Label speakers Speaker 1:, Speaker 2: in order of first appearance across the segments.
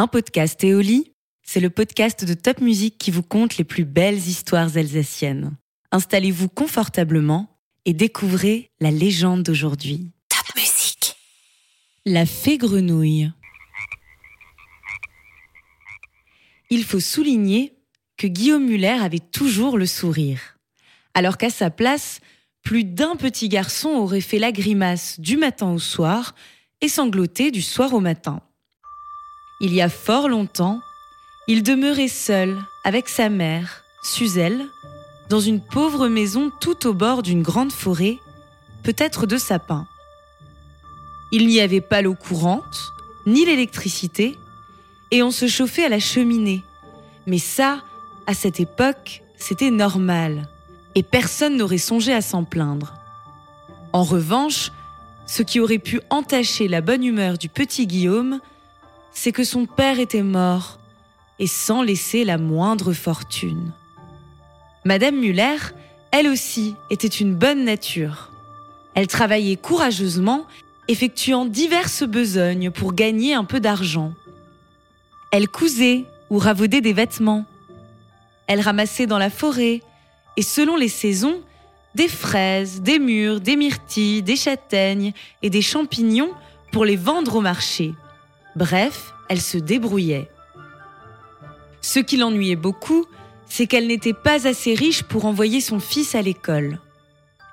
Speaker 1: Un podcast Éoli, c'est le podcast de Top Music qui vous conte les plus belles histoires alsaciennes. Installez-vous confortablement et découvrez la légende d'aujourd'hui. Top Music. La fée grenouille. Il faut souligner que Guillaume Muller avait toujours le sourire. Alors qu'à sa place, plus d'un petit garçon aurait fait la grimace du matin au soir et sangloté du soir au matin. Il y a fort longtemps, il demeurait seul avec sa mère, Suzelle, dans une pauvre maison tout au bord d'une grande forêt, peut-être de sapins. Il n'y avait pas l'eau courante, ni l'électricité, et on se chauffait à la cheminée. Mais ça, à cette époque, c'était normal et personne n'aurait songé à s'en plaindre. En revanche, ce qui aurait pu entacher la bonne humeur du petit Guillaume, c'est que son père était mort et sans laisser la moindre fortune. Madame Muller, elle aussi, était une bonne nature. Elle travaillait courageusement, effectuant diverses besognes pour gagner un peu d'argent. Elle cousait ou ravaudait des vêtements. Elle ramassait dans la forêt et selon les saisons, des fraises, des mûres, des myrtilles, des châtaignes et des champignons pour les vendre au marché. Bref, elle se débrouillait. Ce qui l'ennuyait beaucoup, c'est qu'elle n'était pas assez riche pour envoyer son fils à l'école.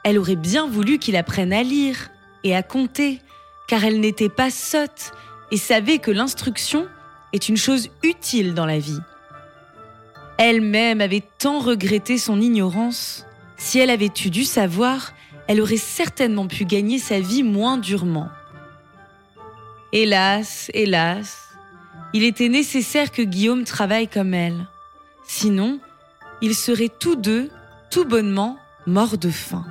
Speaker 1: Elle aurait bien voulu qu'il apprenne à lire et à compter, car elle n'était pas sotte et savait que l'instruction est une chose utile dans la vie. Elle-même avait tant regretté son ignorance. Si elle avait eu du savoir, elle aurait certainement pu gagner sa vie moins durement. Hélas, hélas, il était nécessaire que Guillaume travaille comme elle. Sinon, ils seraient tous deux, tout bonnement, morts de faim.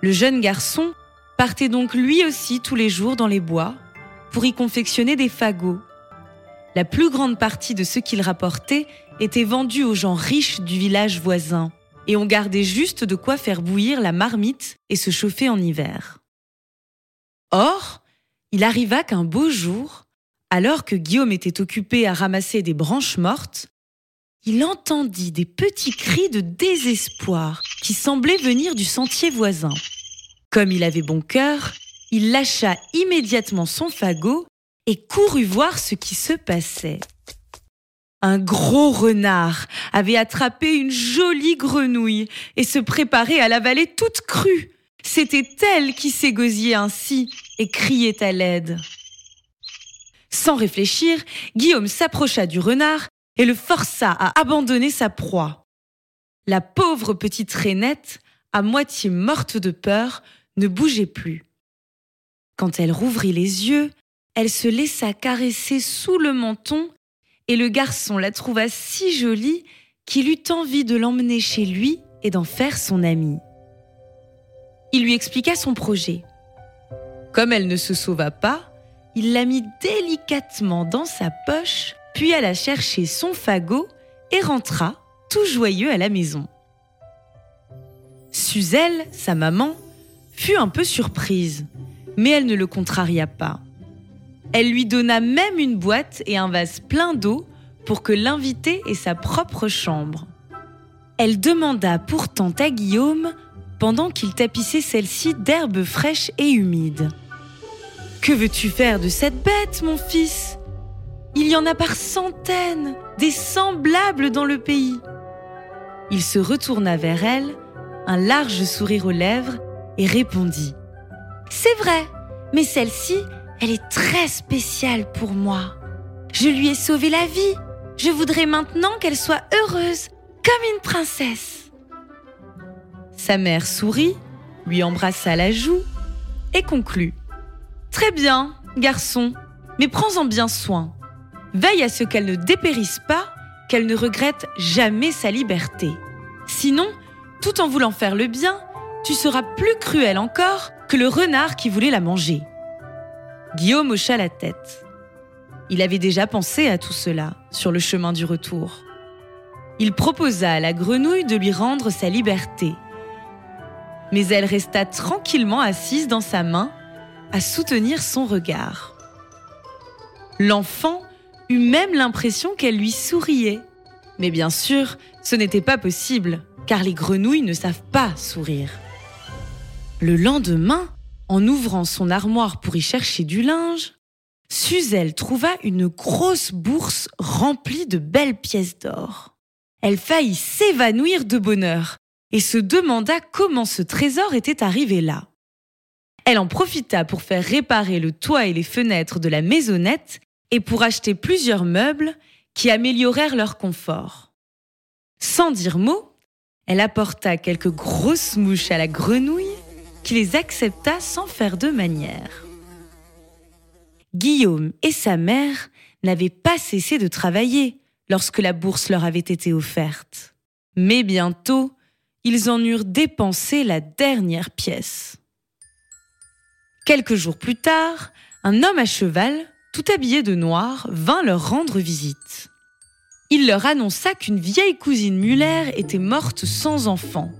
Speaker 1: Le jeune garçon partait donc lui aussi tous les jours dans les bois pour y confectionner des fagots. La plus grande partie de ce qu'il rapportait était vendu aux gens riches du village voisin, et on gardait juste de quoi faire bouillir la marmite et se chauffer en hiver. Or, il arriva qu'un beau jour, alors que Guillaume était occupé à ramasser des branches mortes, il entendit des petits cris de désespoir qui semblaient venir du sentier voisin. Comme il avait bon cœur, il lâcha immédiatement son fagot et courut voir ce qui se passait un gros renard avait attrapé une jolie grenouille et se préparait à l'avaler toute crue. C'était elle qui s'égosillait ainsi et criait à l'aide. Sans réfléchir, Guillaume s'approcha du renard et le força à abandonner sa proie. La pauvre petite rainette, à moitié morte de peur, ne bougeait plus. Quand elle rouvrit les yeux, elle se laissa caresser sous le menton et le garçon la trouva si jolie qu'il eut envie de l'emmener chez lui et d'en faire son amie. Il lui expliqua son projet. Comme elle ne se sauva pas, il la mit délicatement dans sa poche, puis alla chercher son fagot et rentra, tout joyeux, à la maison. Suzelle, sa maman, fut un peu surprise, mais elle ne le contraria pas. Elle lui donna même une boîte et un vase plein d'eau pour que l'invité ait sa propre chambre. Elle demanda pourtant à Guillaume, pendant qu'il tapissait celle-ci d'herbes fraîches et humides. Que veux-tu faire de cette bête, mon fils? Il y en a par centaines, des semblables dans le pays. Il se retourna vers elle, un large sourire aux lèvres, et répondit C'est vrai, mais celle-ci, elle est très spéciale pour moi. Je lui ai sauvé la vie. Je voudrais maintenant qu'elle soit heureuse, comme une princesse. Sa mère sourit, lui embrassa la joue et conclut. Très bien, garçon, mais prends-en bien soin. Veille à ce qu'elle ne dépérisse pas, qu'elle ne regrette jamais sa liberté. Sinon, tout en voulant faire le bien, tu seras plus cruel encore que le renard qui voulait la manger. Guillaume hocha la tête. Il avait déjà pensé à tout cela sur le chemin du retour. Il proposa à la grenouille de lui rendre sa liberté. Mais elle resta tranquillement assise dans sa main, à soutenir son regard. L'enfant eut même l'impression qu'elle lui souriait. Mais bien sûr, ce n'était pas possible, car les grenouilles ne savent pas sourire. Le lendemain, en ouvrant son armoire pour y chercher du linge, Suzel trouva une grosse bourse remplie de belles pièces d'or. Elle faillit s'évanouir de bonheur et se demanda comment ce trésor était arrivé là. Elle en profita pour faire réparer le toit et les fenêtres de la maisonnette et pour acheter plusieurs meubles qui améliorèrent leur confort. Sans dire mot, elle apporta quelques grosses mouches à la grenouille qui les accepta sans faire de manière. Guillaume et sa mère n'avaient pas cessé de travailler lorsque la bourse leur avait été offerte. Mais bientôt, ils en eurent dépensé la dernière pièce. Quelques jours plus tard, un homme à cheval, tout habillé de noir, vint leur rendre visite. Il leur annonça qu'une vieille cousine Muller était morte sans enfant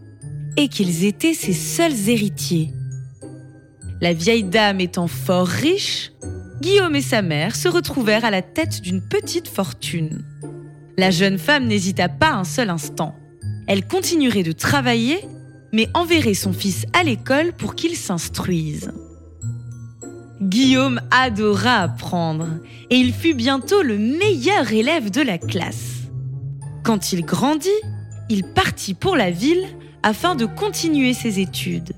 Speaker 1: et qu'ils étaient ses seuls héritiers. La vieille dame étant fort riche, Guillaume et sa mère se retrouvèrent à la tête d'une petite fortune. La jeune femme n'hésita pas un seul instant. Elle continuerait de travailler, mais enverrait son fils à l'école pour qu'il s'instruise. Guillaume adora apprendre et il fut bientôt le meilleur élève de la classe. Quand il grandit, il partit pour la ville afin de continuer ses études.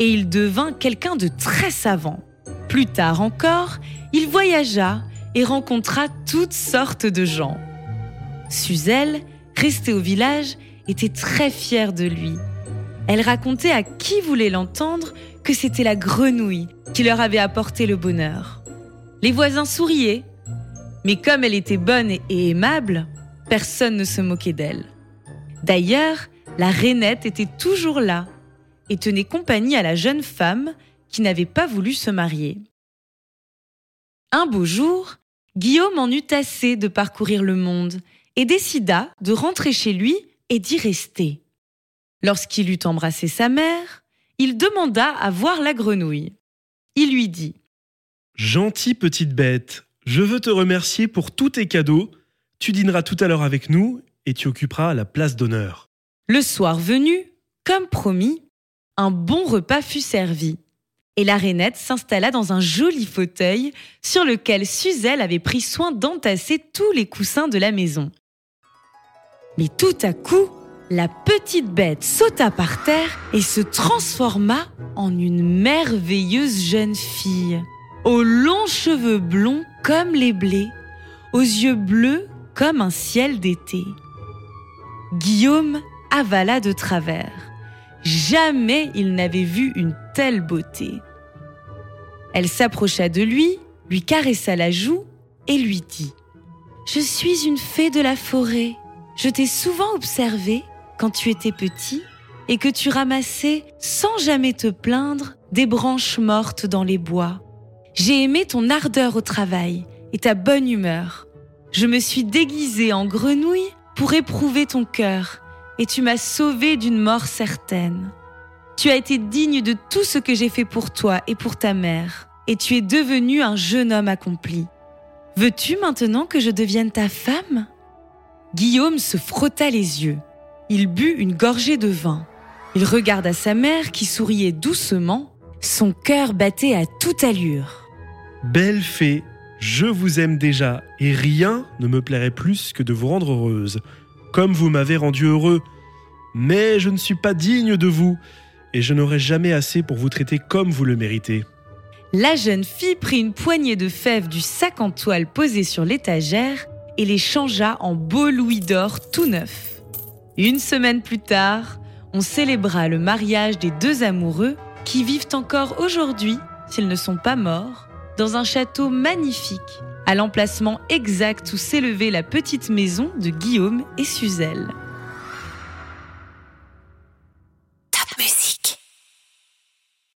Speaker 1: Et il devint quelqu'un de très savant. Plus tard encore, il voyagea et rencontra toutes sortes de gens. Suzel, restée au village, était très fière de lui. Elle racontait à qui voulait l'entendre c'était la grenouille qui leur avait apporté le bonheur. Les voisins souriaient, mais comme elle était bonne et aimable, personne ne se moquait d'elle. D'ailleurs, la rainette était toujours là et tenait compagnie à la jeune femme qui n'avait pas voulu se marier. Un beau jour, Guillaume en eut assez de parcourir le monde et décida de rentrer chez lui et d'y rester. Lorsqu'il eut embrassé sa mère, il demanda à voir la grenouille. Il lui dit
Speaker 2: Gentille petite bête, je veux te remercier pour tous tes cadeaux. Tu dîneras tout à l'heure avec nous et tu occuperas la place d'honneur.
Speaker 1: Le soir venu, comme promis, un bon repas fut servi. Et la rainette s'installa dans un joli fauteuil sur lequel Suzel avait pris soin d'entasser tous les coussins de la maison. Mais tout à coup, la petite bête sauta par terre et se transforma en une merveilleuse jeune fille, aux longs cheveux blonds comme les blés, aux yeux bleus comme un ciel d'été. Guillaume avala de travers. Jamais il n'avait vu une telle beauté. Elle s'approcha de lui, lui caressa la joue et lui dit ⁇ Je suis une fée de la forêt. Je t'ai souvent observé quand tu étais petit et que tu ramassais, sans jamais te plaindre, des branches mortes dans les bois. J'ai aimé ton ardeur au travail et ta bonne humeur. Je me suis déguisée en grenouille pour éprouver ton cœur et tu m'as sauvé d'une mort certaine. Tu as été digne de tout ce que j'ai fait pour toi et pour ta mère, et tu es devenu un jeune homme accompli. Veux-tu maintenant que je devienne ta femme? Guillaume se frotta les yeux. Il but une gorgée de vin. Il regarda sa mère qui souriait doucement. Son cœur battait à toute allure.
Speaker 2: Belle fée, je vous aime déjà, et rien ne me plairait plus que de vous rendre heureuse comme vous m'avez rendu heureux. Mais je ne suis pas digne de vous, et je n'aurai jamais assez pour vous traiter comme vous le méritez.
Speaker 1: La jeune fille prit une poignée de fèves du sac en toile posé sur l'étagère et les changea en beaux louis d'or tout neufs. Une semaine plus tard, on célébra le mariage des deux amoureux qui vivent encore aujourd'hui, s'ils ne sont pas morts, dans un château magnifique à l'emplacement exact où s'élevait la petite maison de Guillaume et Suzel.